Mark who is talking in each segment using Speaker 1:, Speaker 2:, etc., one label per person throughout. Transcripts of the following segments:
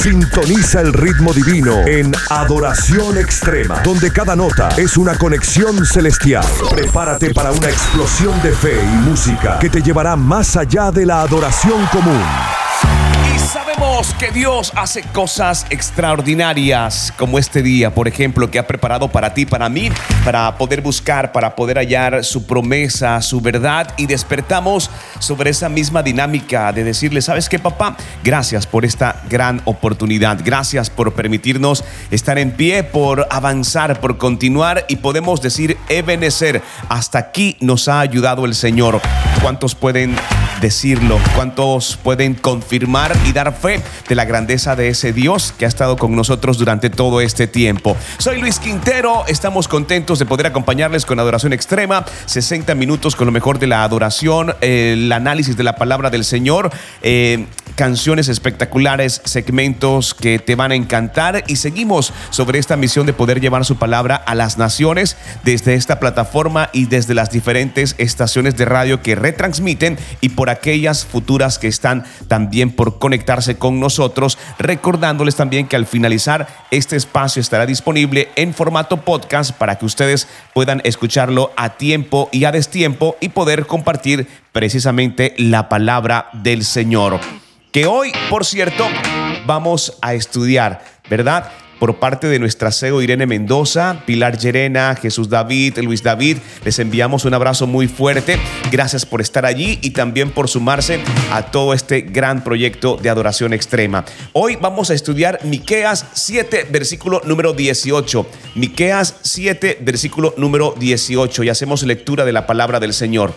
Speaker 1: Sintoniza el ritmo divino en Adoración Extrema, donde cada nota es una conexión celestial. Prepárate para una explosión de fe y música que te llevará más allá de la adoración común.
Speaker 2: Sabemos que Dios hace cosas extraordinarias como este día, por ejemplo, que ha preparado para ti, para mí, para poder buscar, para poder hallar su promesa, su verdad y despertamos sobre esa misma dinámica de decirle, ¿sabes qué, papá? Gracias por esta gran oportunidad, gracias por permitirnos estar en pie, por avanzar, por continuar y podemos decir, Ebenecer, hasta aquí nos ha ayudado el Señor. ¿Cuántos pueden decirlo? ¿Cuántos pueden confirmar y dar fe de la grandeza de ese Dios que ha estado con nosotros durante todo este tiempo? Soy Luis Quintero, estamos contentos de poder acompañarles con Adoración Extrema, 60 minutos con lo mejor de la adoración, el análisis de la palabra del Señor, eh, canciones espectaculares, segmentos que te van a encantar y seguimos sobre esta misión de poder llevar su palabra a las naciones desde esta plataforma y desde las diferentes estaciones de radio que retransmiten y por aquellas futuras que están también por conectarse con nosotros, recordándoles también que al finalizar este espacio estará disponible en formato podcast para que ustedes puedan escucharlo a tiempo y a destiempo y poder compartir precisamente la palabra del Señor. Que hoy, por cierto, vamos a estudiar, ¿verdad? Por parte de nuestra CEO Irene Mendoza, Pilar Llerena, Jesús David, Luis David. Les enviamos un abrazo muy fuerte. Gracias por estar allí y también por sumarse a todo este gran proyecto de adoración extrema. Hoy vamos a estudiar Miqueas 7, versículo número 18. Miqueas 7, versículo número 18 y hacemos lectura de la palabra del Señor.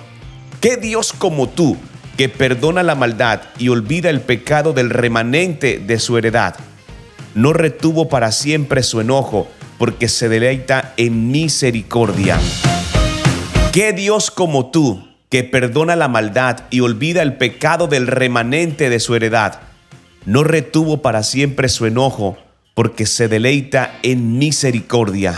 Speaker 2: ¿Qué Dios como tú que perdona la maldad y olvida el pecado del remanente de su heredad? No retuvo para siempre su enojo, porque se deleita en misericordia. ¿Qué Dios como tú, que perdona la maldad y olvida el pecado del remanente de su heredad, no retuvo para siempre su enojo, porque se deleita en misericordia?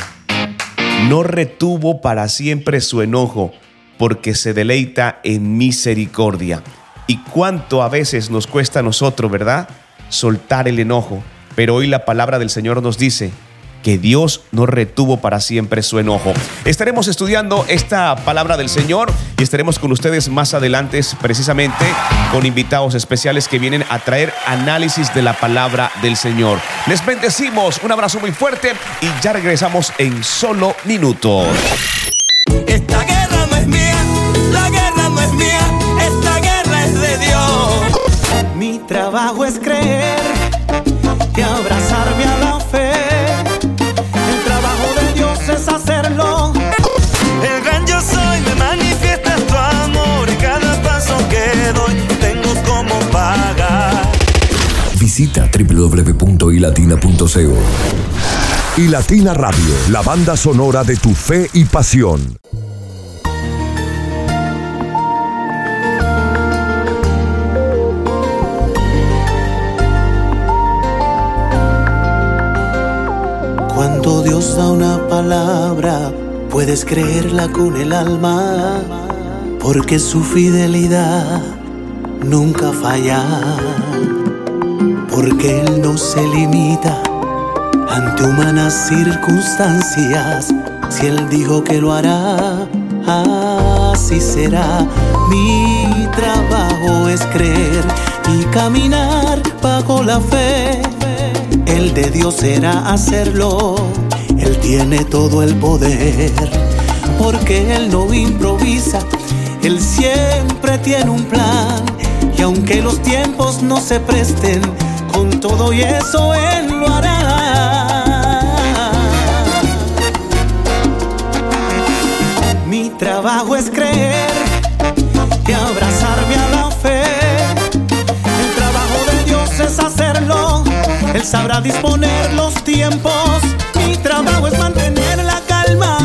Speaker 2: No retuvo para siempre su enojo, porque se deleita en misericordia. Y cuánto a veces nos cuesta a nosotros, ¿verdad? Soltar el enojo pero hoy la palabra del Señor nos dice que Dios no retuvo para siempre su enojo. Estaremos estudiando esta palabra del Señor y estaremos con ustedes más adelante precisamente con invitados especiales que vienen a traer análisis de la palabra del Señor. Les bendecimos, un abrazo muy fuerte y ya regresamos en solo minutos.
Speaker 3: Esta guerra no es mía, la guerra no es mía, esta guerra es de Dios. Mi trabajo es creer y abrazarme a la fe. El trabajo de Dios es hacerlo. El gran yo soy me manifiesta tu amor y cada paso que doy tengo como pagar.
Speaker 1: Visita www.ilatina.co. Y Latina Radio, la banda sonora de tu fe y pasión.
Speaker 3: Dios da una palabra, puedes creerla con el alma, porque su fidelidad nunca falla, porque Él no se limita ante humanas circunstancias. Si Él dijo que lo hará, así será. Mi trabajo es creer y caminar bajo la fe. El de Dios será hacerlo él tiene todo el poder, porque Él no improvisa, Él siempre tiene un plan. Y aunque los tiempos no se presten, con todo y eso Él lo hará. Mi trabajo es creer y abrazarme a la fe. El trabajo de Dios es hacerlo, Él sabrá disponer los tiempos mi trabajo es mantener la calma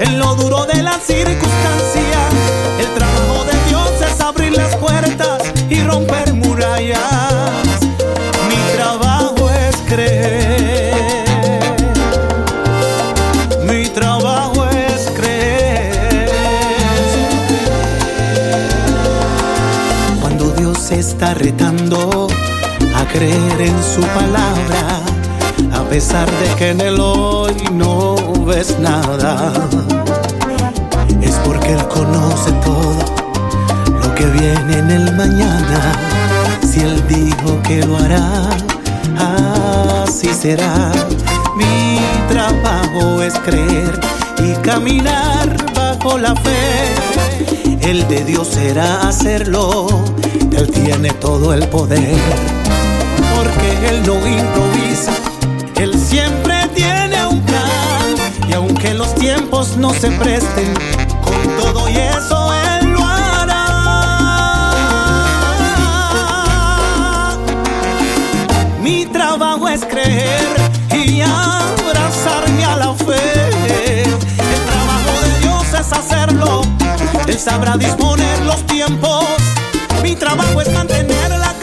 Speaker 3: en lo duro de las circunstancias. El trabajo de Dios es abrir las puertas y romper murallas. Mi trabajo es creer. Mi trabajo es creer. Cuando Dios está retando creer en su palabra, a pesar de que en el hoy no ves nada. Es porque Él conoce todo lo que viene en el mañana. Si Él dijo que lo hará, así será. Mi trabajo es creer y caminar bajo la fe. El de Dios será hacerlo, Él tiene todo el poder, Él no improvisa, Él siempre tiene un plan, y aunque los tiempos no se presten, con todo y eso Él lo hará. Mi trabajo es creer y abrazarme a la fe. El trabajo de Dios es hacerlo. Él sabrá disponer los tiempos. Mi trabajo es mantener la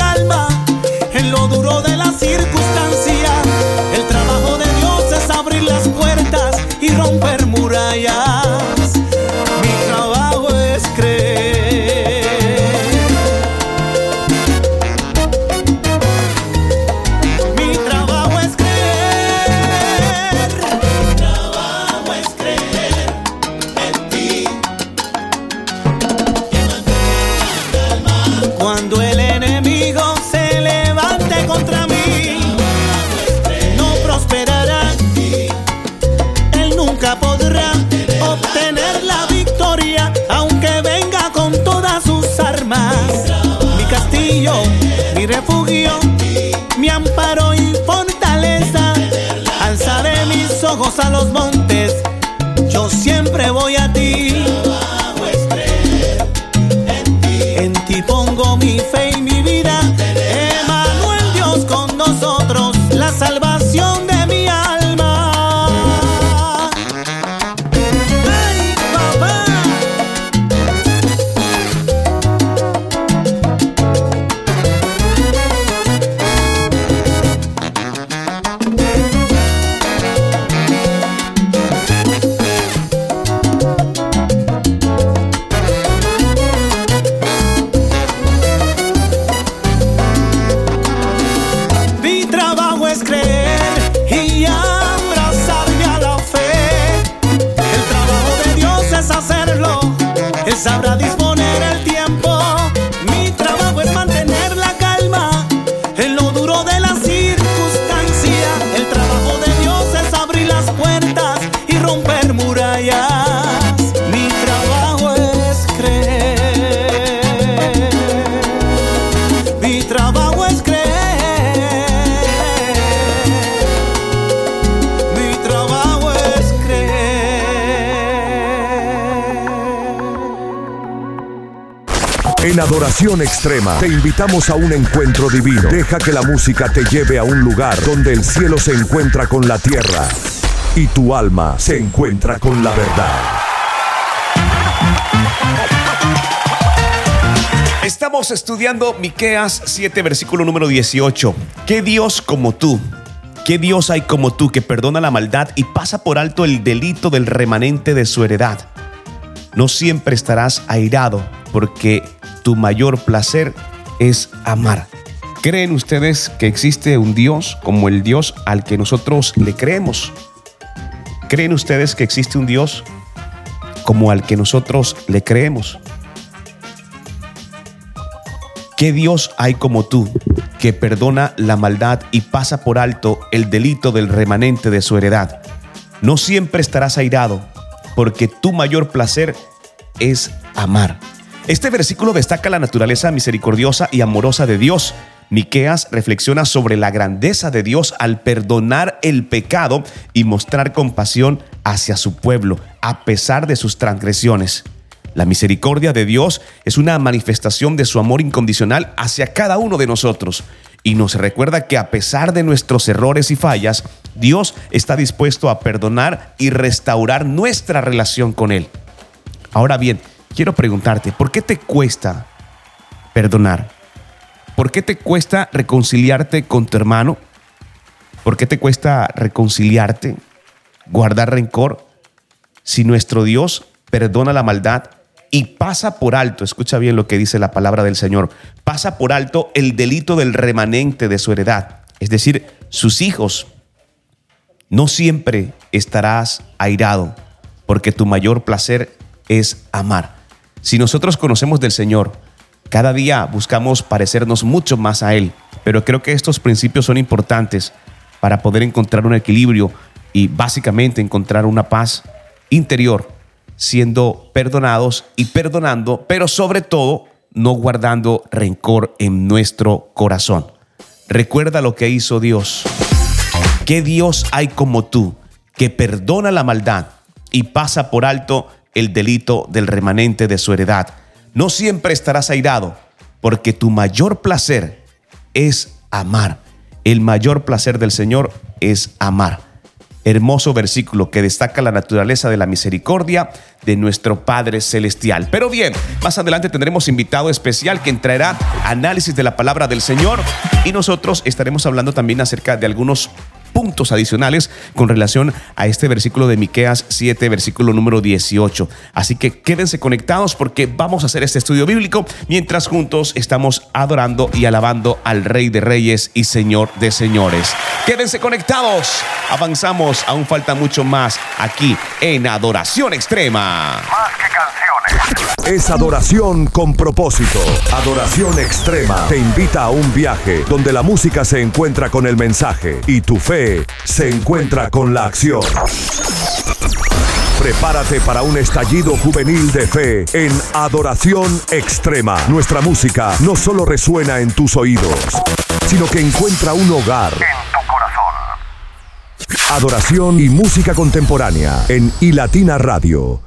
Speaker 3: a los montes,
Speaker 1: Adoración Extrema te invitamos a un encuentro divino. Deja que la música te lleve a un lugar donde el cielo se encuentra con la tierra y tu alma se encuentra con la verdad.
Speaker 2: Estamos estudiando Miqueas 7, versículo número 18. ¿Qué Dios como tú? ¿Qué Dios hay como tú que perdona la maldad y pasa por alto el delito del remanente de su heredad? No siempre estarás airado, porque tu mayor placer es amar. ¿Creen ustedes que existe un Dios como el Dios al que nosotros le creemos? ¿Creen ustedes que existe un Dios como al que nosotros le creemos? ¿Qué Dios hay como tú que perdona la maldad y pasa por alto el delito del remanente de su heredad? No siempre estarás airado, porque tu mayor placer es amar. Este versículo destaca la naturaleza misericordiosa y amorosa de Dios. Miqueas reflexiona sobre la grandeza de Dios al perdonar el pecado y mostrar compasión hacia su pueblo a pesar de sus transgresiones. La misericordia de Dios es una manifestación de su amor incondicional hacia cada uno de nosotros y nos recuerda que a pesar de nuestros errores y fallas, Dios está dispuesto a perdonar y restaurar nuestra relación con Él. Ahora bien, quiero preguntarte, ¿por qué te cuesta perdonar? ¿Por qué te cuesta reconciliarte con tu hermano? ¿Por qué te cuesta reconciliarte, guardar rencor? Si nuestro Dios perdona la maldad y pasa por alto, escucha bien lo que dice la palabra del Señor, pasa por alto el delito del remanente de su heredad, es decir, sus hijos. No siempre estarás airado, porque tu mayor placer es amar. Si nosotros conocemos del Señor, cada día buscamos parecernos mucho más a Él, pero creo que estos principios son importantes para poder encontrar un equilibrio y básicamente encontrar una paz interior, siendo perdonados y perdonando, pero sobre todo no guardando rencor en nuestro corazón. Recuerda lo que hizo Dios. ¿Qué Dios hay como tú que perdona la maldad y pasa por alto el delito del remanente de su heredad? No siempre estarás airado, porque tu mayor placer es amar. El mayor placer del Señor es amar. Hermoso versículo que destaca la naturaleza de la misericordia de nuestro Padre Celestial. Pero bien, más adelante tendremos invitado especial que traerá análisis de la palabra del Señor y nosotros estaremos hablando también acerca de algunos puntos adicionales con relación a este versículo de Miqueas 7, versículo número 18. Así que quédense conectados porque vamos a hacer este estudio bíblico mientras juntos estamos adorando y alabando al Rey de Reyes y Señor de Señores. Quédense conectados. Avanzamos, aún falta mucho más aquí en Adoración Extrema.
Speaker 1: Más que. Es adoración con propósito. Adoración Extrema te invita a un viaje donde la música se encuentra con el mensaje y tu fe se encuentra con la acción. Prepárate para un estallido juvenil de fe en Adoración Extrema. Nuestra música no solo resuena en tus oídos, sino que encuentra un hogar en tu corazón. Adoración y música contemporánea en iLatina Radio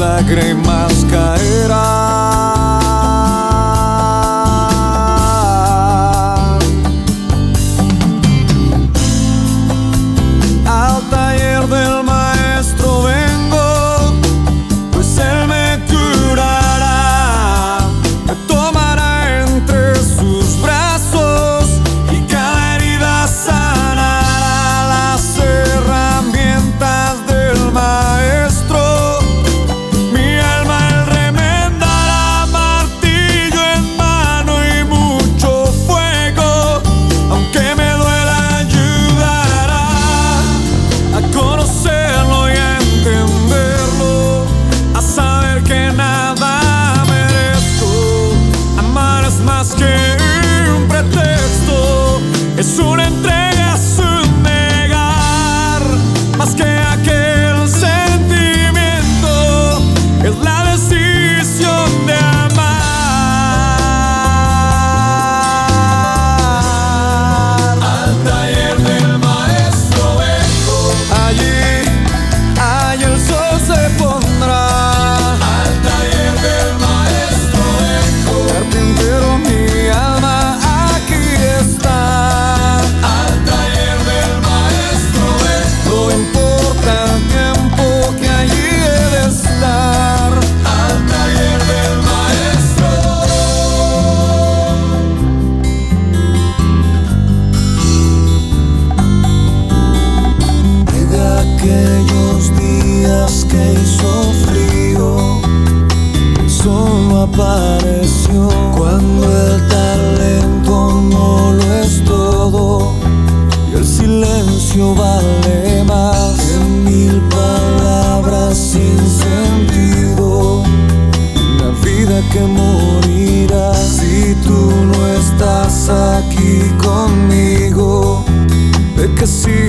Speaker 4: mis que morirá si tú no estás aquí conmigo. ¿De qué sirve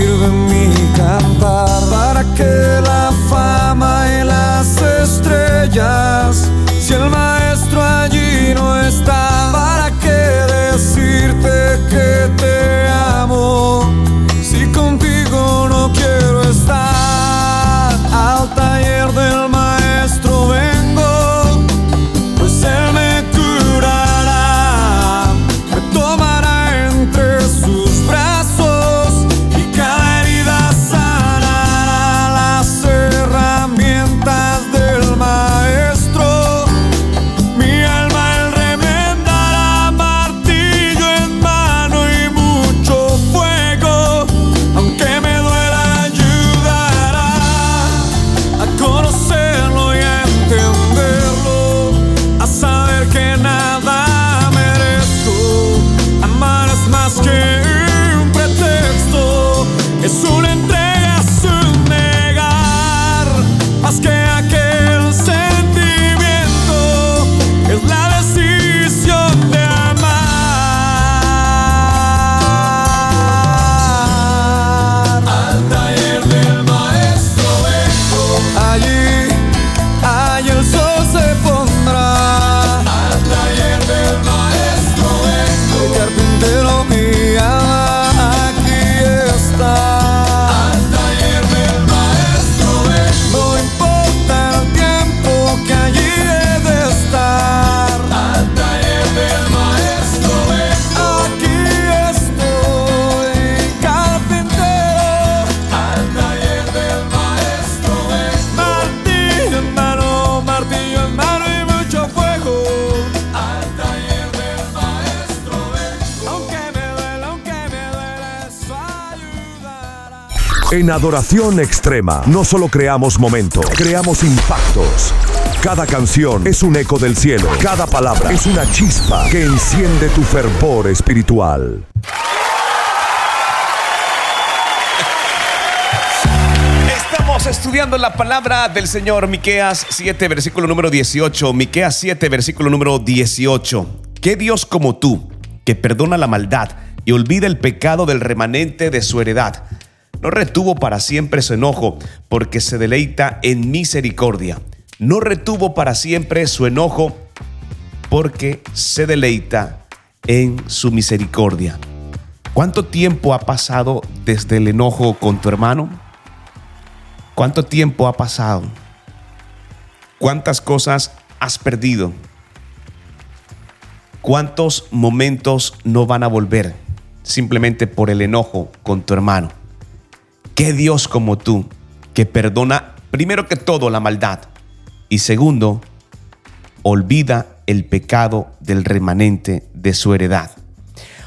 Speaker 1: En Adoración Extrema no solo creamos momentos, creamos impactos. Cada canción es un eco del cielo, cada palabra es una chispa que enciende tu fervor espiritual.
Speaker 2: Estamos estudiando la palabra del Señor, Miqueas 7, versículo número 18. Miqueas 7, versículo número 18. ¿Qué Dios como tú, que perdona la maldad y olvida el pecado del remanente de su heredad? No retuvo para siempre su enojo, porque se deleita en misericordia. No retuvo para siempre su enojo, porque se deleita en su misericordia. ¿Cuánto tiempo ha pasado desde el enojo con tu hermano? ¿Cuánto tiempo ha pasado? ¿Cuántas cosas has perdido? ¿Cuántos momentos no van a volver simplemente por el enojo con tu hermano? ¿Qué Dios como tú que perdona primero que todo la maldad y segundo, olvida el pecado del remanente de su heredad?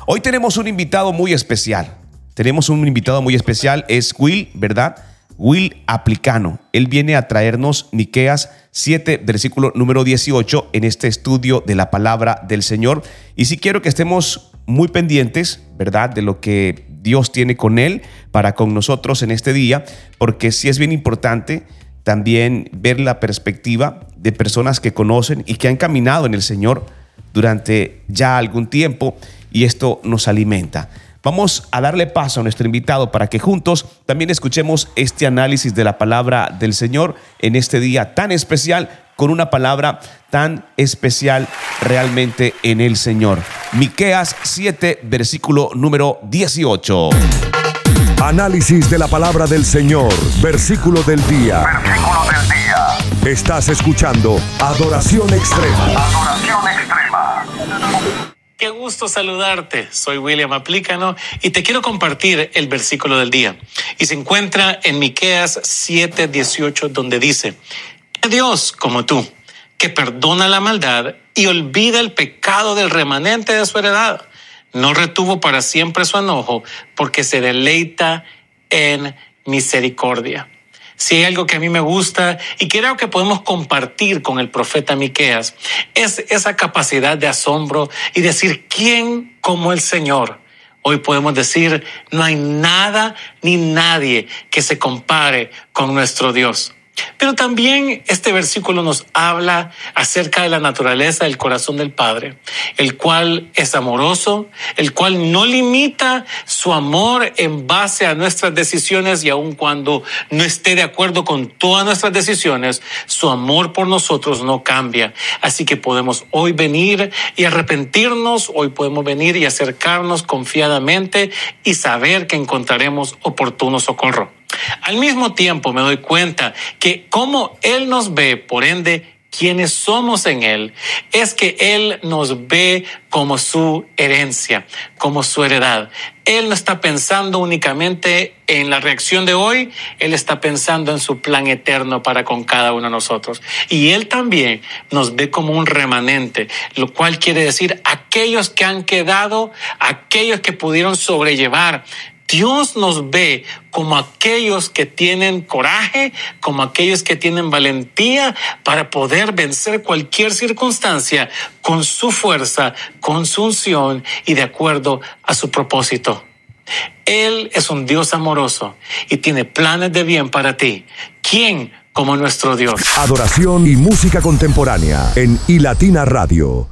Speaker 2: Hoy tenemos un invitado muy especial. Tenemos un invitado muy especial, es Will, ¿verdad? Will Aplicano. Él viene a traernos Miqueas 7, versículo número 18 en este estudio de la palabra del Señor. Y si quiero que estemos muy pendientes, ¿verdad? De lo que Dios tiene con él para con nosotros en este día, porque sí es bien importante también ver la perspectiva de personas que conocen y que han caminado en el Señor durante ya algún tiempo y esto nos alimenta. Vamos a darle paso a nuestro invitado para que juntos también escuchemos este análisis de la palabra del Señor en este día tan especial, con una palabra tan especial realmente en el Señor. Miqueas 7, versículo número 18.
Speaker 1: Análisis de la palabra del Señor, versículo del día.
Speaker 5: Versículo del día.
Speaker 1: Estás escuchando Adoración Extrema.
Speaker 5: Adoración extrema.
Speaker 6: Qué gusto saludarte. Soy William Aplícano y te quiero compartir el versículo del día. Y se encuentra en Miqueas 7:18 donde dice: Dios como tú, que perdona la maldad y olvida el pecado del remanente de su heredad. No retuvo para siempre su enojo, porque se deleita en misericordia. Si hay algo que a mí me gusta y creo que podemos compartir con el profeta Miqueas, es esa capacidad de asombro y decir quién como el Señor. Hoy podemos decir, no hay nada ni nadie que se compare con nuestro Dios. Pero también este versículo nos habla acerca de la naturaleza del corazón del Padre, el cual es amoroso, el cual no limita su amor en base a nuestras decisiones y aun cuando no esté de acuerdo con todas nuestras decisiones, su amor por nosotros no cambia. Así que podemos hoy venir y arrepentirnos, hoy podemos venir y acercarnos confiadamente y saber que encontraremos oportuno socorro. Al mismo tiempo me doy cuenta que como Él nos ve, por ende, quienes somos en Él, es que Él nos ve como su herencia, como su heredad. Él no está pensando únicamente en la reacción de hoy, Él está pensando en su plan eterno para con cada uno de nosotros. Y Él también nos ve como un remanente, lo cual quiere decir aquellos que han quedado, aquellos que pudieron sobrellevar Dios nos ve como aquellos que tienen coraje, como aquellos que tienen valentía para poder vencer cualquier circunstancia con su fuerza, con su unción y de acuerdo a su propósito. Él es un Dios amoroso y tiene planes de bien para ti. ¿Quién como nuestro Dios?
Speaker 7: Adoración y música contemporánea en iLatina Radio.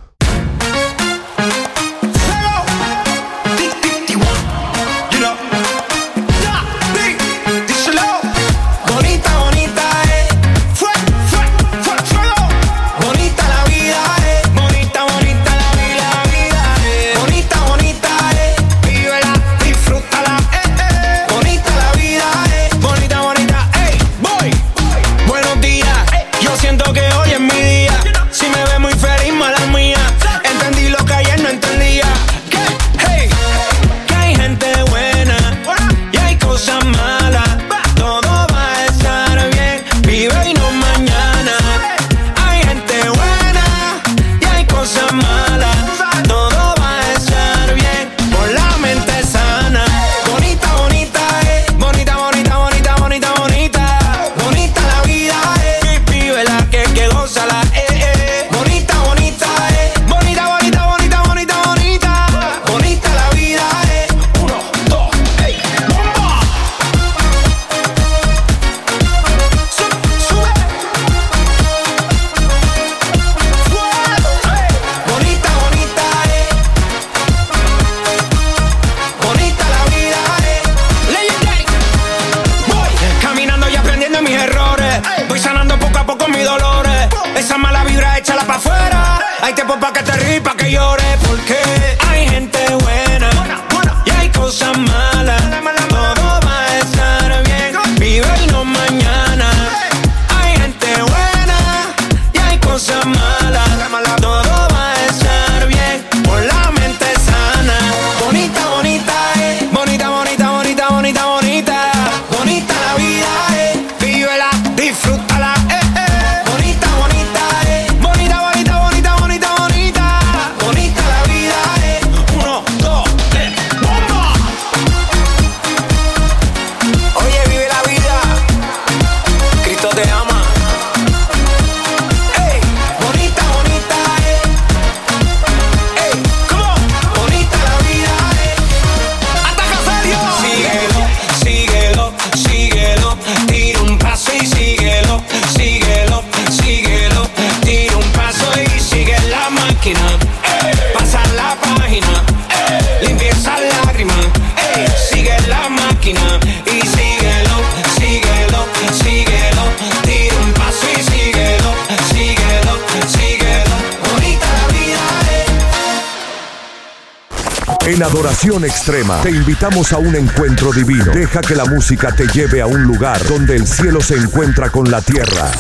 Speaker 1: Te
Speaker 7: invitamos a un encuentro divino. Deja que la música te lleve a un lugar donde el cielo se encuentra con la tierra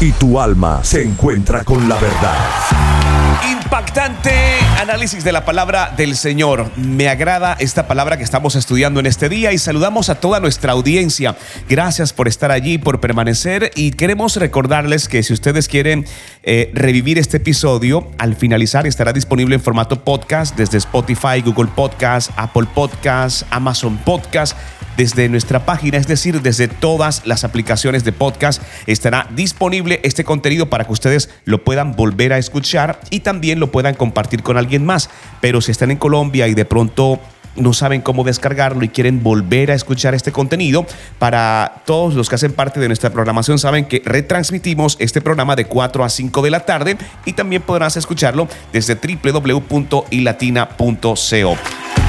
Speaker 7: y tu alma se encuentra con la verdad.
Speaker 2: Impactante análisis de la palabra del Señor. Me agrada esta palabra que estamos estudiando en este día y saludamos a toda nuestra audiencia. Gracias por estar allí, por permanecer y queremos recordarles que si ustedes quieren eh, revivir este episodio, al finalizar estará disponible en formato podcast desde Spotify, Google Podcast, Apple Podcast, Amazon Podcast desde nuestra página, es decir, desde todas las aplicaciones de podcast, estará disponible este contenido para que ustedes lo puedan volver a escuchar y también lo puedan compartir con alguien más. Pero si están en Colombia y de pronto no saben cómo descargarlo y quieren volver a escuchar este contenido, para todos los que hacen parte de nuestra programación saben que retransmitimos este programa de 4 a 5 de la tarde y también podrás escucharlo desde www.ilatina.co.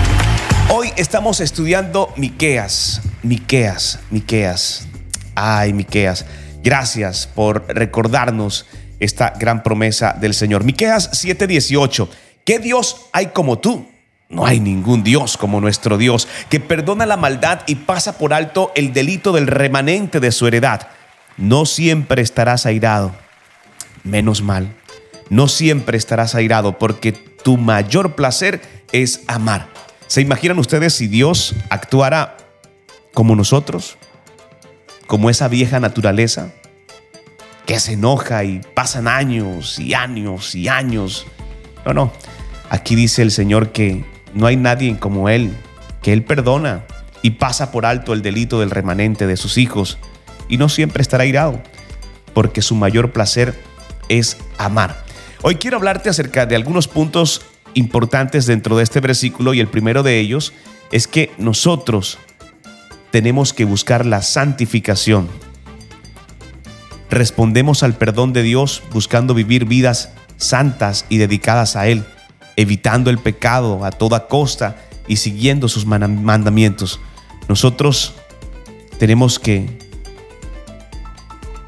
Speaker 2: Hoy estamos estudiando Miqueas, Miqueas, Miqueas. Ay, Miqueas, gracias por recordarnos esta gran promesa del Señor. Miqueas 7:18. ¿Qué Dios hay como tú? No hay ningún Dios como nuestro Dios, que perdona la maldad y pasa por alto el delito del remanente de su heredad. No siempre estarás airado. Menos mal. No siempre estarás airado porque tu mayor placer es amar. ¿Se imaginan ustedes si Dios actuara como nosotros? Como esa vieja naturaleza que se enoja y pasan años y años y años. No, no. Aquí dice el Señor que no hay nadie como Él, que Él perdona y pasa por alto el delito del remanente de sus hijos y no siempre estará irado, porque su mayor placer es amar. Hoy quiero hablarte acerca de algunos puntos importantes dentro de este versículo y el primero de ellos es que nosotros tenemos que buscar la santificación. Respondemos al perdón de Dios buscando vivir vidas santas y dedicadas a Él, evitando el pecado a toda costa y siguiendo sus mandamientos. Nosotros tenemos que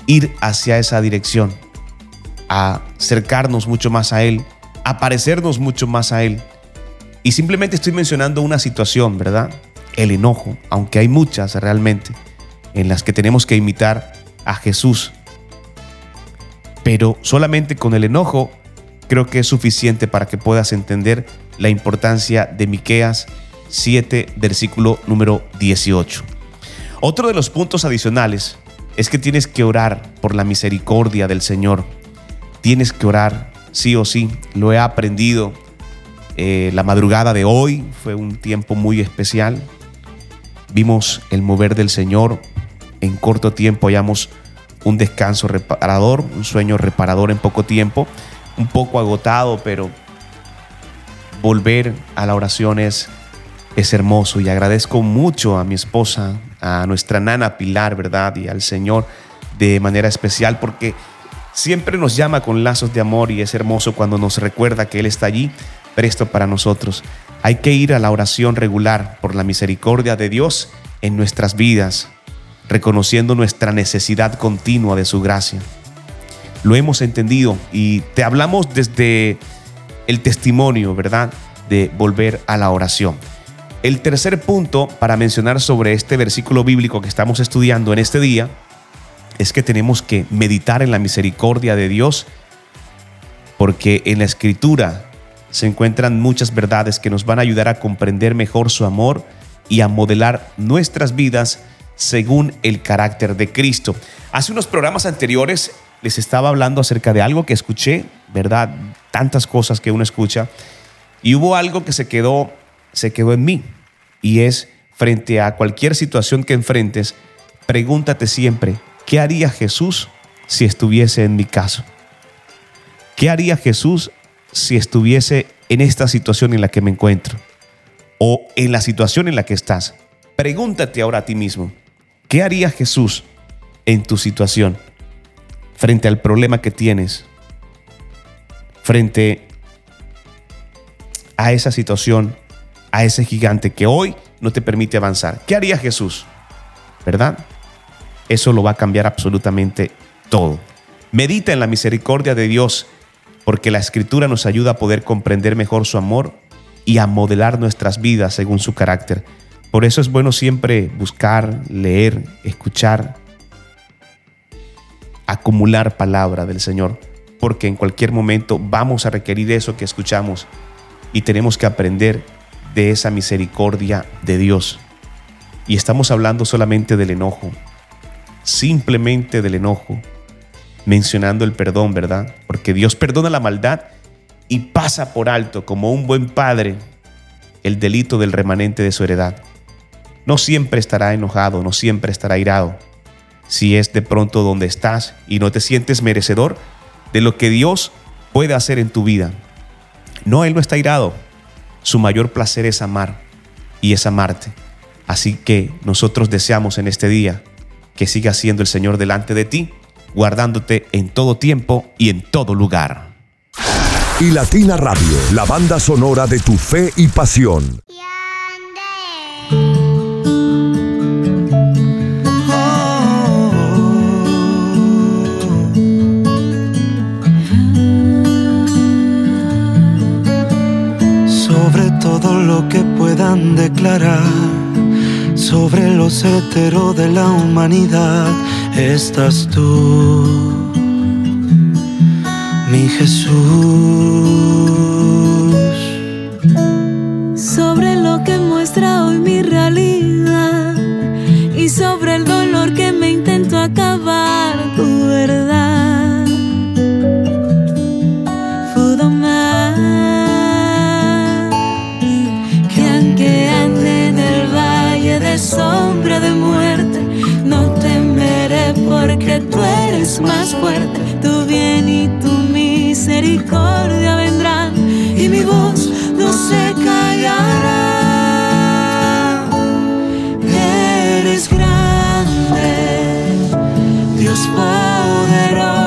Speaker 2: ir hacia esa dirección, acercarnos mucho más a Él, a parecernos mucho más a Él. Y simplemente estoy mencionando una situación, ¿verdad? El enojo, aunque hay muchas realmente en las que tenemos que imitar a Jesús. Pero solamente con el enojo creo que es suficiente para que puedas entender la importancia de Miqueas 7, versículo número 18. Otro de los puntos adicionales es que tienes que orar por la misericordia del Señor. Tienes que orar, sí o sí. Lo he aprendido. Eh, la madrugada de hoy fue un tiempo muy especial. Vimos el mover del Señor. En corto tiempo hallamos un descanso reparador, un sueño reparador en poco tiempo un poco agotado, pero volver a la oración es, es hermoso y agradezco mucho a mi esposa, a nuestra nana Pilar, ¿verdad? Y al Señor de manera especial porque siempre nos llama con lazos de amor y es hermoso cuando nos recuerda que Él está allí presto para nosotros. Hay que ir a la oración regular por la misericordia de Dios en nuestras vidas, reconociendo nuestra necesidad continua de su gracia lo hemos entendido y te hablamos desde el testimonio, ¿verdad? De volver a la oración. El tercer punto para mencionar sobre este versículo bíblico que estamos estudiando en este día es que tenemos que meditar en la misericordia de Dios porque en la escritura se encuentran muchas verdades que nos van a ayudar a comprender mejor su amor y a modelar nuestras vidas según el carácter de Cristo. Hace unos programas anteriores les estaba hablando acerca de algo que escuché, ¿verdad? Tantas cosas que uno escucha. Y hubo algo que se quedó, se quedó en mí. Y es, frente a cualquier situación que enfrentes, pregúntate siempre, ¿qué haría Jesús si estuviese en mi caso? ¿Qué haría Jesús si estuviese en esta situación en la que me encuentro? O en la situación en la que estás. Pregúntate ahora a ti mismo, ¿qué haría Jesús en tu situación? frente al problema que tienes, frente a esa situación, a ese gigante que hoy no te permite avanzar. ¿Qué haría Jesús? ¿Verdad? Eso lo va a cambiar absolutamente todo. Medita en la misericordia de Dios, porque la escritura nos ayuda a poder comprender mejor su amor y a modelar nuestras vidas según su carácter. Por eso es bueno siempre buscar, leer, escuchar, acumular palabra del Señor, porque en cualquier momento vamos a requerir eso que escuchamos y tenemos que aprender de esa misericordia de Dios. Y estamos hablando solamente del enojo, simplemente del enojo, mencionando el perdón, ¿verdad? Porque Dios perdona la maldad y pasa por alto, como un buen padre, el delito del remanente de su heredad. No siempre estará enojado, no siempre estará irado. Si es de pronto donde estás y no te sientes merecedor de lo que Dios puede hacer en tu vida. No, Él no está irado. Su mayor placer es amar y es amarte. Así que nosotros deseamos en este día que siga siendo el Señor delante de ti, guardándote en todo tiempo y en todo lugar.
Speaker 1: Y Latina Radio, la banda sonora de tu fe y pasión.
Speaker 3: Sobre todo lo que puedan declarar sobre los heteros de la humanidad estás tú, mi Jesús.
Speaker 8: Sobre lo que muestra hoy mi realidad y sobre el dolor Que tú eres más fuerte, tu bien y tu misericordia vendrán y mi voz no se callará. Eres grande, Dios poderoso.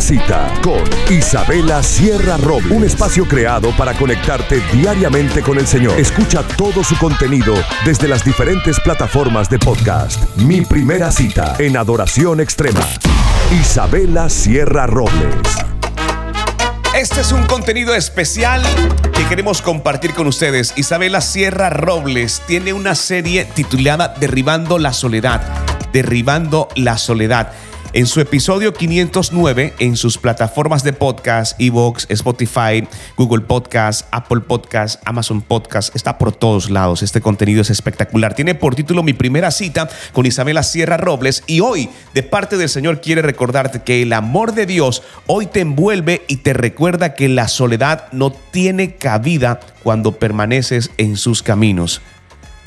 Speaker 1: Cita con Isabela Sierra Robles. Un espacio creado para conectarte diariamente con el Señor. Escucha todo su contenido desde las diferentes plataformas de podcast. Mi primera cita en Adoración Extrema. Isabela Sierra Robles.
Speaker 2: Este es un contenido especial que queremos compartir con ustedes. Isabela Sierra Robles tiene una serie titulada Derribando la Soledad derribando la soledad. En su episodio 509, en sus plataformas de podcast, Evox, Spotify, Google Podcast, Apple Podcast, Amazon Podcast, está por todos lados. Este contenido es espectacular. Tiene por título Mi primera cita con Isabela Sierra Robles y hoy, de parte del Señor, quiere recordarte que el amor de Dios hoy te envuelve y te recuerda que la soledad no tiene cabida cuando permaneces en sus caminos.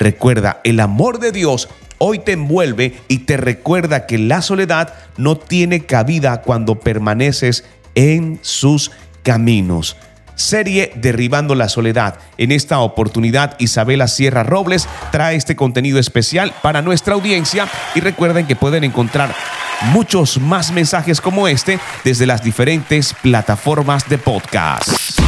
Speaker 2: Recuerda, el amor de Dios hoy te envuelve y te recuerda que la soledad no tiene cabida cuando permaneces en sus caminos. Serie Derribando la Soledad. En esta oportunidad, Isabela Sierra Robles trae este contenido especial para nuestra audiencia y recuerden que pueden encontrar muchos más mensajes como este desde las diferentes plataformas de podcast.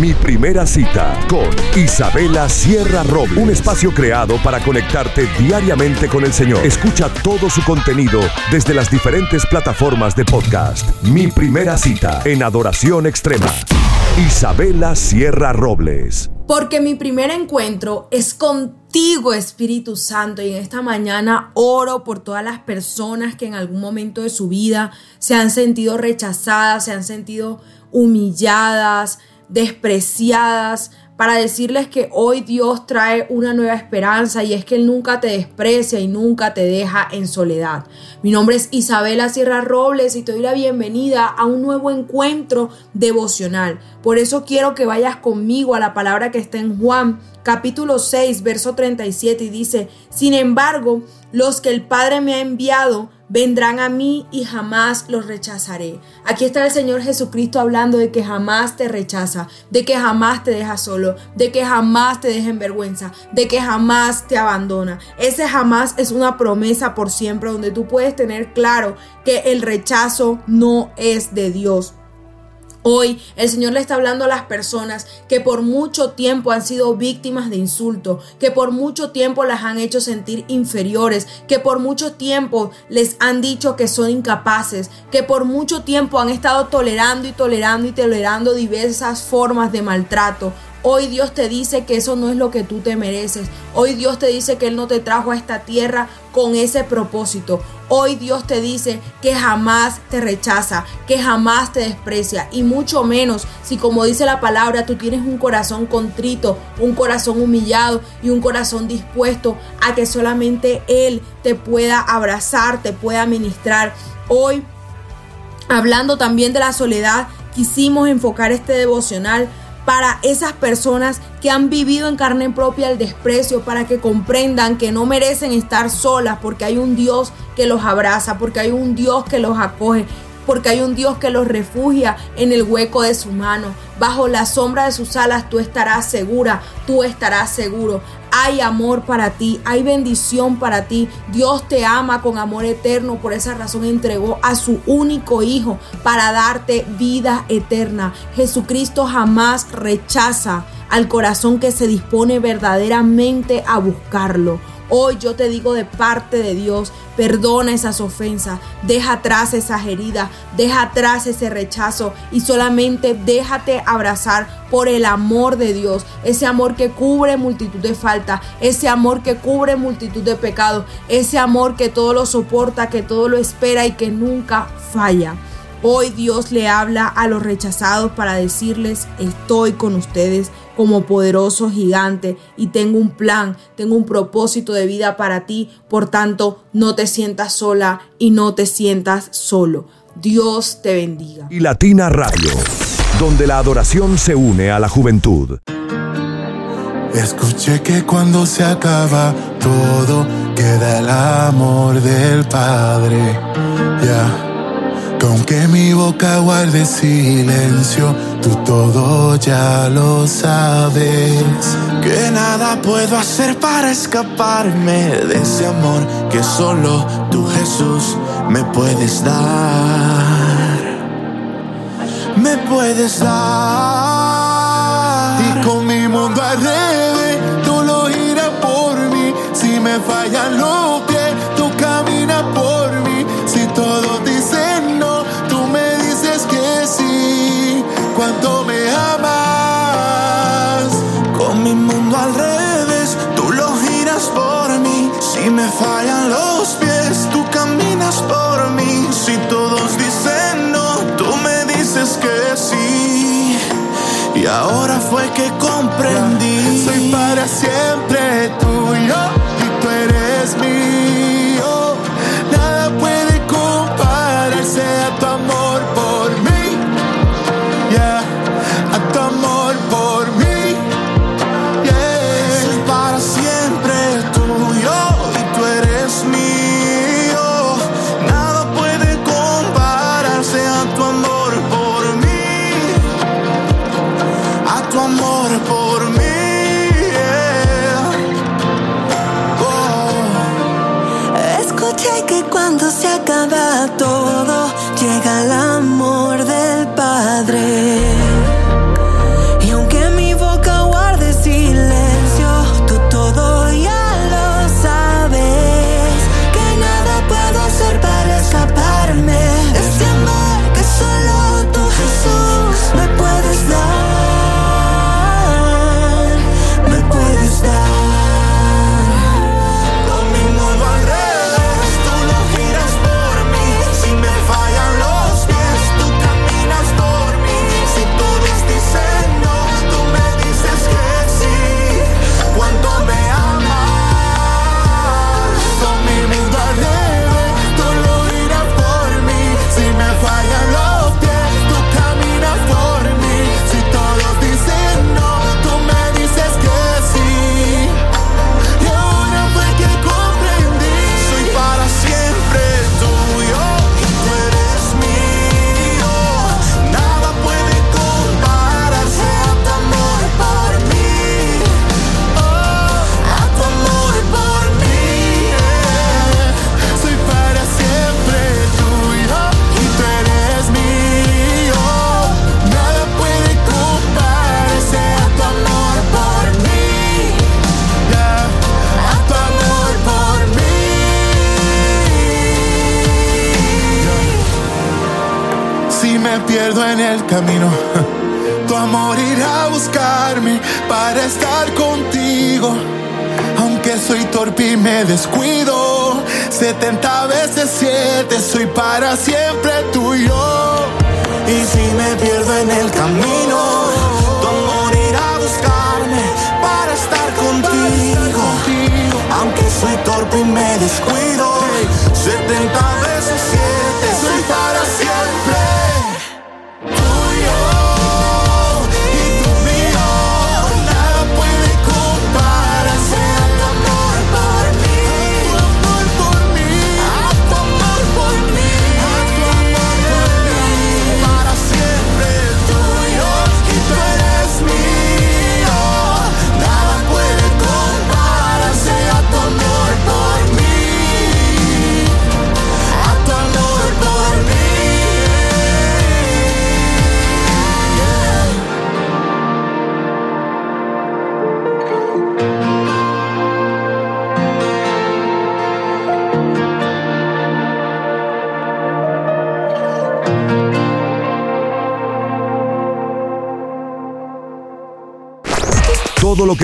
Speaker 1: Mi primera cita con Isabela Sierra Robles. Un espacio creado para conectarte diariamente con el Señor. Escucha todo su contenido desde las diferentes plataformas de podcast. Mi primera cita en Adoración Extrema. Isabela Sierra Robles.
Speaker 9: Porque mi primer encuentro es contigo, Espíritu Santo. Y en esta mañana oro por todas las personas que en algún momento de su vida se han sentido rechazadas, se han sentido humilladas, despreciadas, para decirles que hoy Dios trae una nueva esperanza y es que Él nunca te desprecia y nunca te deja en soledad. Mi nombre es Isabela Sierra Robles y te doy la bienvenida a un nuevo encuentro devocional. Por eso quiero que vayas conmigo a la palabra que está en Juan capítulo 6, verso 37 y dice, sin embargo, los que el Padre me ha enviado, vendrán a mí y jamás los rechazaré. Aquí está el Señor Jesucristo hablando de que jamás te rechaza, de que jamás te deja solo, de que jamás te deja en vergüenza, de que jamás te abandona. Ese jamás es una promesa por siempre donde tú puedes tener claro que el rechazo no es de Dios. Hoy el Señor le está hablando a las personas que por mucho tiempo han sido víctimas de insulto, que por mucho tiempo las han hecho sentir inferiores, que por mucho tiempo les han dicho que son incapaces, que por mucho tiempo han estado tolerando y tolerando y tolerando diversas formas de maltrato. Hoy Dios te dice que eso no es lo que tú te mereces. Hoy Dios te dice que Él no te trajo a esta tierra con ese propósito. Hoy Dios te dice que jamás te rechaza, que jamás te desprecia y mucho menos si como dice la palabra tú tienes un corazón contrito, un corazón humillado y un corazón dispuesto a que solamente Él te pueda abrazar, te pueda ministrar. Hoy, hablando también de la soledad, quisimos enfocar este devocional para esas personas que han vivido en carne propia el desprecio, para que comprendan que no merecen estar solas porque hay un Dios que los abraza, porque hay un Dios que los acoge, porque hay un Dios que los refugia en el hueco de su mano. Bajo la sombra de sus alas tú estarás segura, tú estarás seguro. Hay amor para ti, hay bendición para ti. Dios te ama con amor eterno, por esa razón entregó a su único Hijo para darte vida eterna. Jesucristo jamás rechaza al corazón que se dispone verdaderamente a buscarlo. Hoy yo te digo de parte de Dios, perdona esas ofensas, deja atrás esas heridas, deja atrás ese rechazo y solamente déjate abrazar por el amor de Dios, ese amor que cubre multitud de faltas, ese amor que cubre multitud de pecados, ese amor que todo lo soporta, que todo lo espera y que nunca falla. Hoy Dios le habla a los rechazados para decirles, estoy con ustedes como poderoso gigante y tengo un plan, tengo un propósito de vida para ti. Por tanto, no te sientas sola y no te sientas solo. Dios te bendiga.
Speaker 1: Y Latina Radio, donde la adoración se une a la juventud.
Speaker 10: Escuché que cuando se acaba todo, queda el amor del Padre. Ya. Que aunque mi boca guarde silencio, tú todo ya lo sabes. Que nada puedo hacer para escaparme de ese amor que solo tú Jesús me puedes dar. Me puedes dar. Y con mi mundo al revés, tú lo irás por mí. Si me fallan los Si todos dicen no, tú me dices que sí. Y ahora fue que comprendí. Soy para siempre tuyo y tú eres mío. Nada puede compararse a tu amor camino,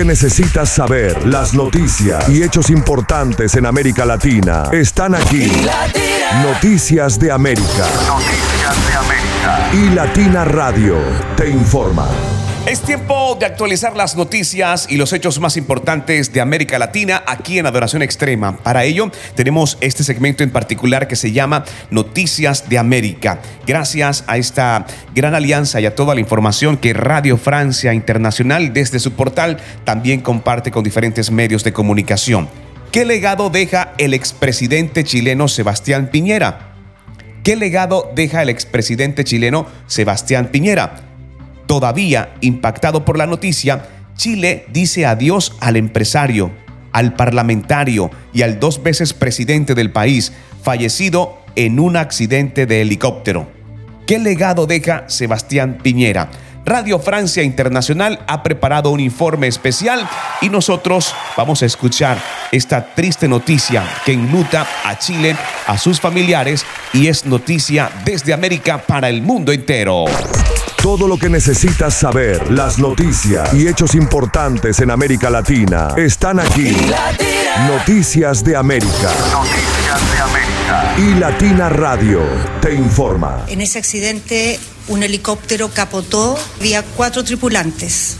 Speaker 1: necesitas saber, las noticias y hechos importantes en América Latina están aquí. Noticias de América.
Speaker 5: Noticias de América.
Speaker 1: Y Latina Radio te informa.
Speaker 2: Es tiempo de actualizar las noticias y los hechos más importantes de América Latina aquí en Adoración Extrema. Para ello tenemos este segmento en particular que se llama Noticias de América. Gracias a esta gran alianza y a toda la información que Radio Francia Internacional desde su portal también comparte con diferentes medios de comunicación. ¿Qué legado deja el expresidente chileno Sebastián Piñera? ¿Qué legado deja el expresidente chileno Sebastián Piñera? Todavía impactado por la noticia, Chile dice adiós al empresario, al parlamentario y al dos veces presidente del país, fallecido en un accidente de helicóptero. ¿Qué legado deja Sebastián Piñera? Radio Francia Internacional ha preparado un informe especial y nosotros vamos a escuchar esta triste noticia que enluta a Chile, a sus familiares y es noticia desde América para el mundo entero.
Speaker 1: Todo lo que necesitas saber, las noticias y hechos importantes en América Latina están aquí. Noticias de América.
Speaker 5: Noticias de América.
Speaker 1: Y Latina Radio te informa.
Speaker 11: En ese accidente, un helicóptero capotó. Había cuatro tripulantes.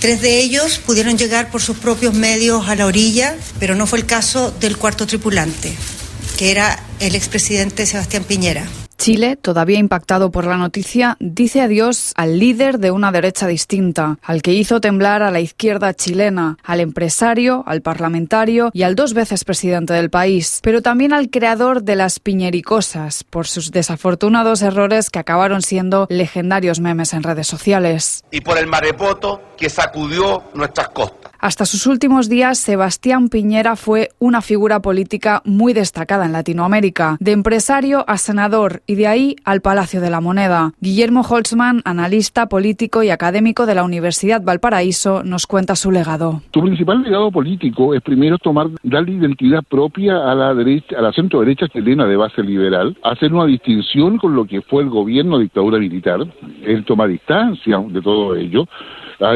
Speaker 11: Tres de ellos pudieron llegar por sus propios medios a la orilla, pero no fue el caso del cuarto tripulante, que era el expresidente Sebastián Piñera.
Speaker 12: Chile, todavía impactado por la noticia, dice adiós al líder de una derecha distinta, al que hizo temblar a la izquierda chilena, al empresario, al parlamentario y al dos veces presidente del país, pero también al creador de las piñericosas, por sus desafortunados errores que acabaron siendo legendarios memes en redes sociales.
Speaker 13: y por el marepoto que sacudió nuestras costas.
Speaker 12: Hasta sus últimos días, Sebastián Piñera fue una figura política muy destacada en Latinoamérica, de empresario a senador y de ahí al Palacio de la Moneda. Guillermo Holtzman, analista político y académico de la Universidad Valparaíso, nos cuenta su legado.
Speaker 14: Su principal legado político es primero tomar, darle identidad propia a la derecha, a la centro derecha chilena de base liberal, hacer una distinción con lo que fue el gobierno dictadura militar, él toma distancia de todo ello,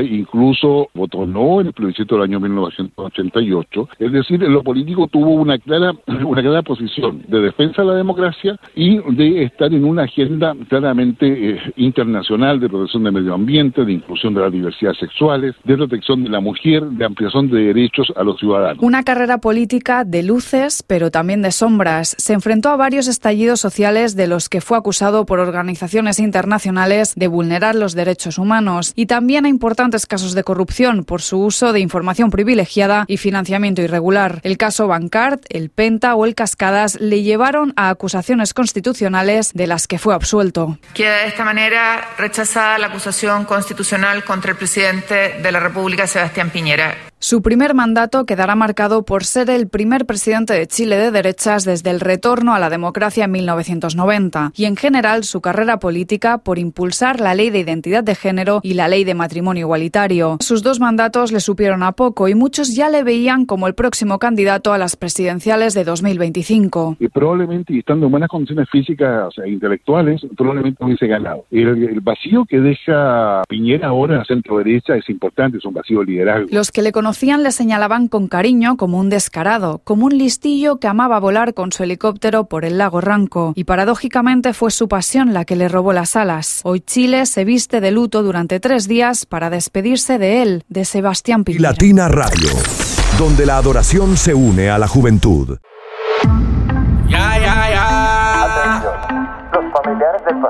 Speaker 14: incluso votó no en el plebiscito del año 1988, es decir, en lo político tuvo una clara, una clara posición de defensa de la democracia y de estar en una agenda claramente eh, internacional de protección del medio ambiente, de inclusión de las diversidades sexuales, de protección de la mujer, de ampliación de derechos a los ciudadanos.
Speaker 12: Una carrera política de luces, pero también de sombras. Se enfrentó a varios estallidos sociales de los que fue acusado por organizaciones internacionales de vulnerar los derechos humanos y también a importantes casos de corrupción por su uso de información privilegiada y financiamiento irregular. El caso Bancard, el Penta o el Cascadas le llevaron a acusaciones constitucionales de las que fue absuelto.
Speaker 15: Queda de esta manera rechazada la acusación constitucional contra el presidente de la República, Sebastián Piñera.
Speaker 12: Su primer mandato quedará marcado por ser el primer presidente de Chile de derechas desde el retorno a la democracia en 1990 y en general su carrera política por impulsar la ley de identidad de género y la ley de matrimonio igualitario. Sus dos mandatos le supieron a poco y muchos ya le veían como el próximo candidato a las presidenciales de 2025.
Speaker 14: Y probablemente, y estando en buenas condiciones físicas, o sea, intelectuales, probablemente hubiese ganado. El, el vacío que deja Piñera ahora en la centro derecha es importante, es un vacío de liderazgo.
Speaker 12: Los que le conocían le señalaban con cariño como un descarado, como un listillo que amaba volar con su helicóptero por el lago Ranco. Y paradójicamente fue su pasión la que le robó las alas. Hoy Chile se viste de luto durante tres días para despedirse de él, de Sebastián Piñera.
Speaker 1: Latina Radio, donde la adoración se une a la juventud.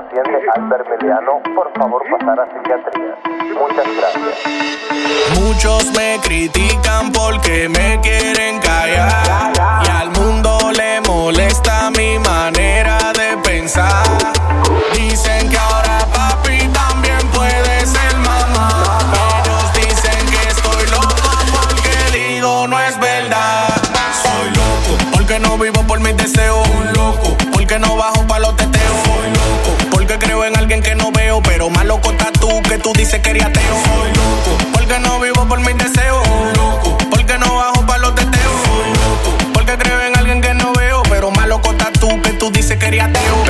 Speaker 5: Paciente Albert Meliano, por favor pasar a psiquiatría. Muchas gracias.
Speaker 16: Muchos me critican porque me quieren callar. Y al mundo le molesta mi manera de pensar. Dicen que ahora papi también puede ser mamá. Ellos dicen que estoy loco porque digo no es verdad. Soy loco porque no vivo por mis deseos. Un loco porque no bajo pa' los teteos. Soy porque creo en alguien que no veo. Pero más loco estás tú que tú dices que eres ateo. Soy loco porque no vivo por mis deseos. Un loco porque no bajo pa' los teteos. Soy loco porque creo en alguien que no veo. Pero más loco estás tú que tú dices que eres ateo.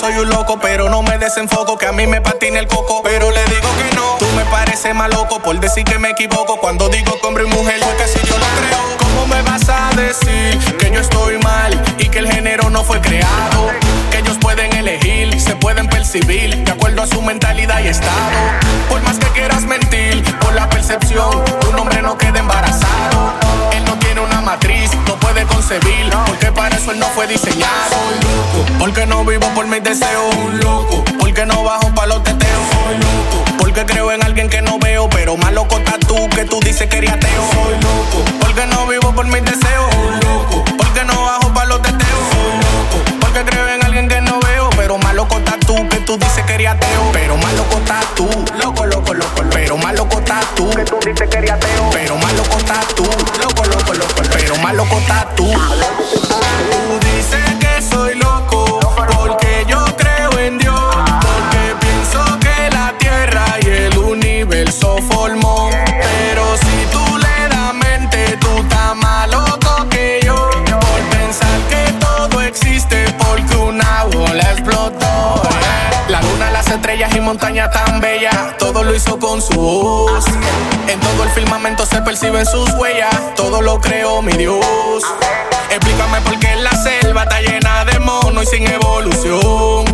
Speaker 16: Soy un loco, pero no me desenfoco, que a mí me patina el coco. Pero le digo que no, tú me pareces más loco por decir que me equivoco. Cuando digo que hombre y mujer, porque si yo lo creo, ¿cómo me vas a decir que yo estoy mal y que el género no fue creado? Que ellos pueden elegir, se pueden percibir de acuerdo a su mentalidad y estado. Por más que quieras mentir, por la percepción, un hombre no queda embarazado. Él no tiene una matriz, porque para eso él no fue diseñado. Soy loco, porque no vivo por mis deseos. Un loco, porque no bajo pa' los teteos. Soy loco, porque creo en alguien que no veo, pero más loco estás tú que tú dices que eres. Soy loco, porque no vivo por mis deseos. Un loco, porque no bajo pa' los teteos. Soy loco, porque creo en alguien que no veo, pero más loco estás tú que tú dices que eres ateo. Pero más loco estás tú, loco, loco, loco. Pero más loco estás tú que tú dices que eres ateo. Pero más loco estás tú, loco, más loco estás tú. Tú dices que soy loco porque yo creo en Dios. Porque pienso que la tierra y el universo formó. Pero si tú le das mente, tú estás más loco que yo. Por pensar que todo existe porque una bola explotó. La luna, las estrellas y montañas tan bellas, todo lo hizo con su voz. En todo el firmamento se perciben sus huellas, todo lo creó mi Dios. Explícame por qué la selva está llena de mono y sin evolución.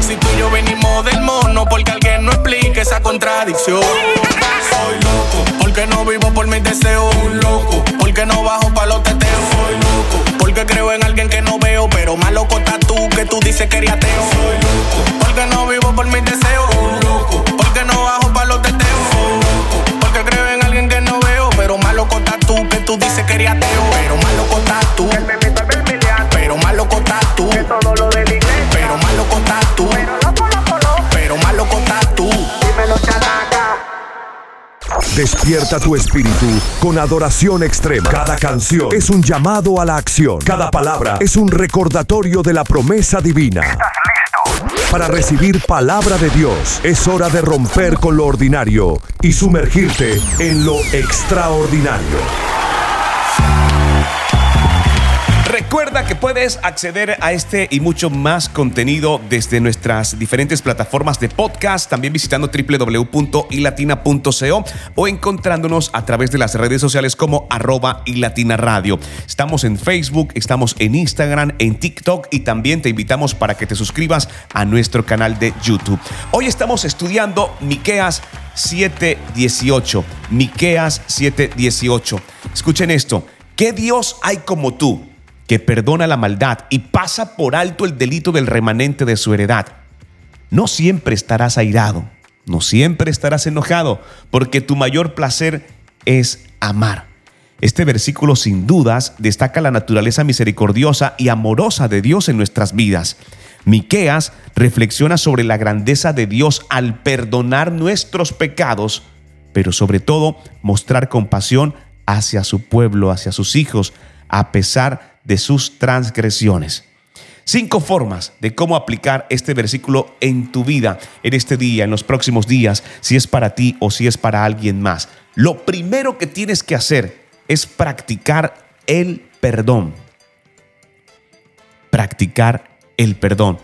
Speaker 16: Si tú y yo venimos del mono, porque alguien no explique esa contradicción. Soy loco, porque no vivo por mis deseos. Un loco, porque no bajo pa' los teteos. Soy loco, porque creo en alguien que no veo. Pero más loco estás tú que tú dices que eres ateo. Soy loco, porque no vivo por mis deseos. Un loco, porque no bajo pa' los teteos. Loco, porque creo en alguien que no veo. Pero más loco estás tú que tú dices que eres ateo. Pero más loco estás tú. Pero más loco estás tú. Pero más loco estás tú. Pero más loco estás tú.
Speaker 1: Despierta tu espíritu con adoración extrema. Cada canción es un llamado a la acción. Cada palabra es un recordatorio de la promesa divina. Para recibir palabra de Dios es hora de romper con lo ordinario y sumergirte en lo extraordinario.
Speaker 2: Recuerda que puedes acceder a este y mucho más contenido desde nuestras diferentes plataformas de podcast, también visitando www.ilatina.co o encontrándonos a través de las redes sociales como arroba ilatina radio. Estamos en Facebook, estamos en Instagram, en TikTok y también te invitamos para que te suscribas a nuestro canal de YouTube. Hoy estamos estudiando Miqueas 7:18. Miqueas 7:18. Escuchen esto. ¿Qué Dios hay como tú? Que perdona la maldad y pasa por alto el delito del remanente de su heredad. No siempre estarás airado, no siempre estarás enojado, porque tu mayor placer es amar. Este versículo sin dudas destaca la naturaleza misericordiosa y amorosa de Dios en nuestras vidas. Miqueas reflexiona sobre la grandeza de Dios al perdonar nuestros pecados, pero sobre todo mostrar compasión hacia su pueblo, hacia sus hijos, a pesar de sus transgresiones. Cinco formas de cómo aplicar este versículo en tu vida, en este día, en los próximos días, si es para ti o si es para alguien más. Lo primero que tienes que hacer es practicar el perdón. Practicar el perdón.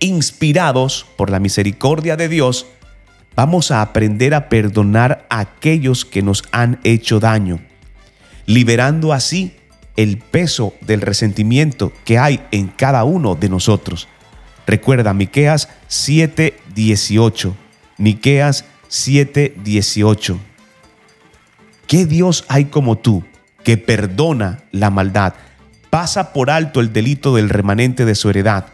Speaker 2: Inspirados por la misericordia de Dios, vamos a aprender a perdonar a aquellos que nos han hecho daño, liberando así el peso del resentimiento que hay en cada uno de nosotros. Recuerda Miqueas 7:18. Miqueas 7:18. ¿Qué Dios hay como tú que perdona la maldad, pasa por alto el delito del remanente de su heredad?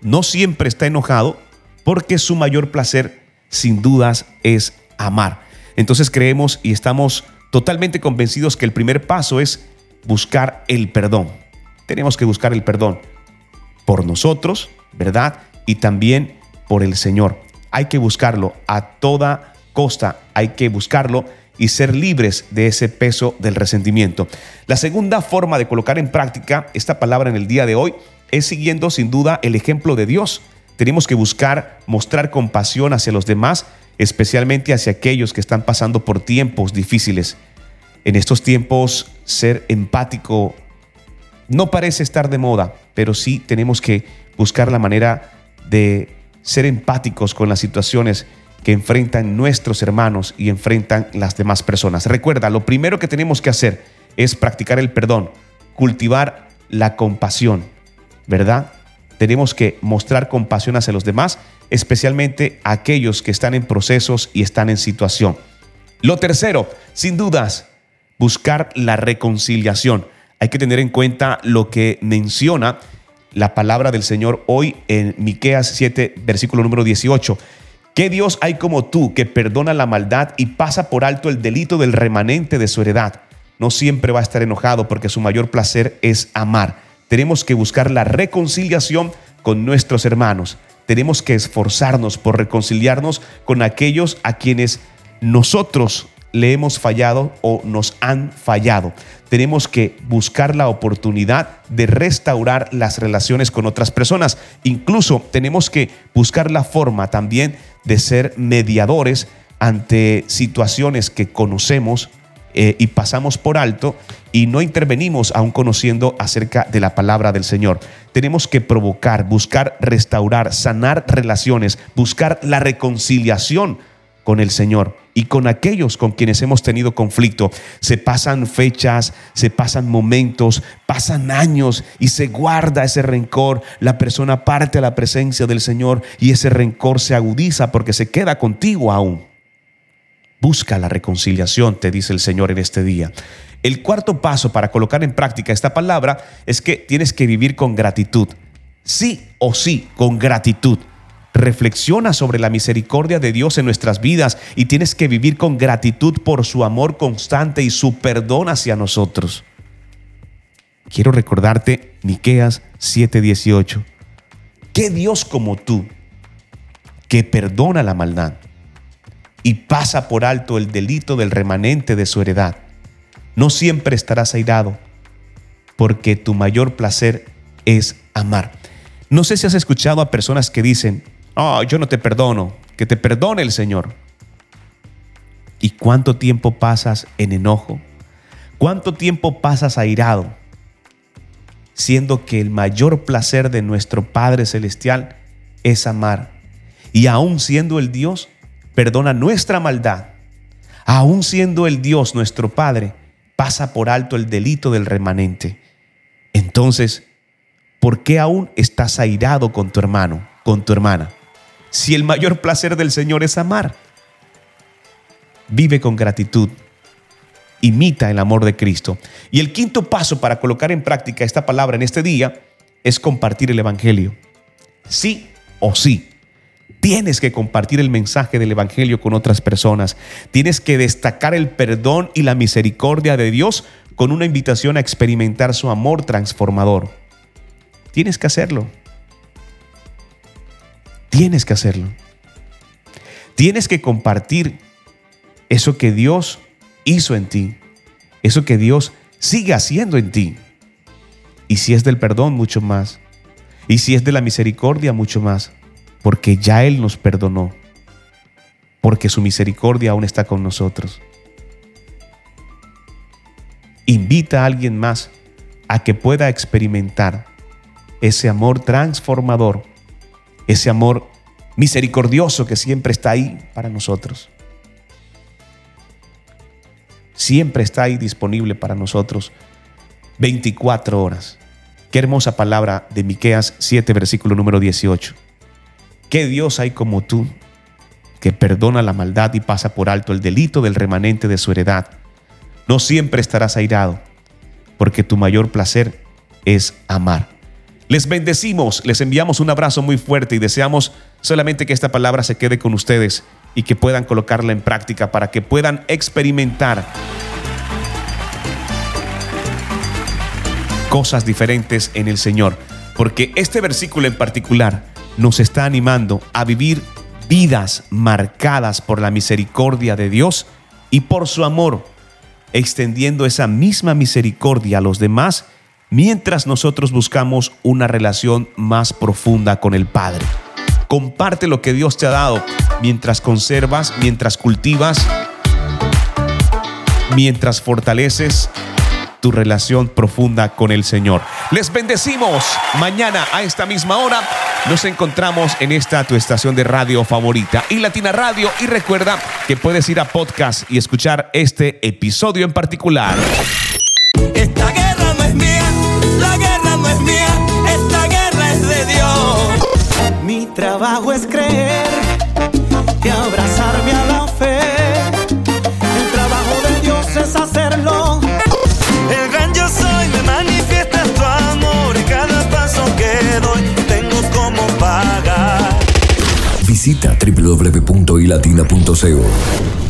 Speaker 2: No siempre está enojado porque su mayor placer sin dudas es amar. Entonces creemos y estamos totalmente convencidos que el primer paso es buscar el perdón. Tenemos que buscar el perdón por nosotros, ¿verdad? Y también por el Señor. Hay que buscarlo a toda costa, hay que buscarlo y ser libres de ese peso del resentimiento. La segunda forma de colocar en práctica esta palabra en el día de hoy es siguiendo sin duda el ejemplo de Dios. Tenemos que buscar mostrar compasión hacia los demás, especialmente hacia aquellos que están pasando por tiempos difíciles. En estos tiempos ser empático no parece estar de moda, pero sí tenemos que buscar la manera de ser empáticos con las situaciones que enfrentan nuestros hermanos y enfrentan las demás personas. Recuerda, lo primero que tenemos que hacer es practicar el perdón, cultivar la compasión, ¿verdad? Tenemos que mostrar compasión hacia los demás, especialmente aquellos que están en procesos y están en situación. Lo tercero, sin dudas, buscar la reconciliación. Hay que tener en cuenta lo que menciona la palabra del Señor hoy en Miqueas 7, versículo número 18. ¿Qué Dios hay como tú que perdona la maldad y pasa por alto el delito del remanente de su heredad? No siempre va a estar enojado porque su mayor placer es amar. Tenemos que buscar la reconciliación con nuestros hermanos. Tenemos que esforzarnos por reconciliarnos con aquellos a quienes nosotros le hemos fallado o nos han fallado. Tenemos que buscar la oportunidad de restaurar las relaciones con otras personas. Incluso tenemos que buscar la forma también de ser mediadores ante situaciones que conocemos eh, y pasamos por alto y no intervenimos aún conociendo acerca de la palabra del Señor. Tenemos que provocar, buscar restaurar, sanar relaciones, buscar la reconciliación con el Señor y con aquellos con quienes hemos tenido conflicto. Se pasan fechas, se pasan momentos, pasan años y se guarda ese rencor. La persona parte a la presencia del Señor y ese rencor se agudiza porque se queda contigo aún. Busca la reconciliación, te dice el Señor en este día. El cuarto paso para colocar en práctica esta palabra es que tienes que vivir con gratitud. Sí o sí, con gratitud. Reflexiona sobre la misericordia de Dios en nuestras vidas y tienes que vivir con gratitud por su amor constante y su perdón hacia nosotros. Quiero recordarte Miqueas 7:18. ¿Qué Dios como tú que perdona la maldad y pasa por alto el delito del remanente de su heredad? No siempre estarás airado, porque tu mayor placer es amar. No sé si has escuchado a personas que dicen, oh, yo no te perdono, que te perdone el Señor. ¿Y cuánto tiempo pasas en enojo? ¿Cuánto tiempo pasas airado? Siendo que el mayor placer de nuestro Padre Celestial es amar. Y aún siendo el Dios, perdona nuestra maldad. Aún siendo el Dios nuestro Padre, pasa por alto el delito del remanente. Entonces, ¿por qué aún estás airado con tu hermano, con tu hermana? Si el mayor placer del Señor es amar. Vive con gratitud. Imita el amor de Cristo. Y el quinto paso para colocar en práctica esta palabra en este día es compartir el Evangelio. Sí o sí. Tienes que compartir el mensaje del Evangelio con otras personas. Tienes que destacar el perdón y la misericordia de Dios con una invitación a experimentar su amor transformador. Tienes que hacerlo. Tienes que hacerlo. Tienes que compartir eso que Dios hizo en ti, eso que Dios sigue haciendo en ti. Y si es del perdón, mucho más. Y si es de la misericordia, mucho más porque ya Él nos perdonó, porque su misericordia aún está con nosotros. Invita a alguien más a que pueda experimentar ese amor transformador, ese amor misericordioso que siempre está ahí para nosotros. Siempre está ahí disponible para nosotros 24 horas. Qué hermosa palabra de Miqueas 7 versículo número 18. ¿Qué Dios hay como tú que perdona la maldad y pasa por alto el delito del remanente de su heredad? No siempre estarás airado, porque tu mayor placer es amar. Les bendecimos, les enviamos un abrazo muy fuerte y deseamos solamente que esta palabra se quede con ustedes y que puedan colocarla en práctica para que puedan experimentar cosas diferentes en el Señor. Porque este versículo en particular nos está animando a vivir vidas marcadas por la misericordia de Dios y por su amor, extendiendo esa misma misericordia a los demás mientras nosotros buscamos una relación más profunda con el Padre. Comparte lo que Dios te ha dado mientras conservas, mientras cultivas, mientras fortaleces tu relación profunda con el Señor. Les bendecimos. Mañana a esta misma hora nos encontramos en esta tu estación de radio favorita y Latina Radio. Y recuerda que puedes ir a podcast y escuchar este episodio en particular.
Speaker 4: Esta guerra no es mía, trabajo es creer y abrazarme a la fe. El trabajo de Dios es hacerlo. El gran yo soy me manifiesta tu amor y cada paso que doy tengo como pagar.
Speaker 17: Visita www.ilatina.co.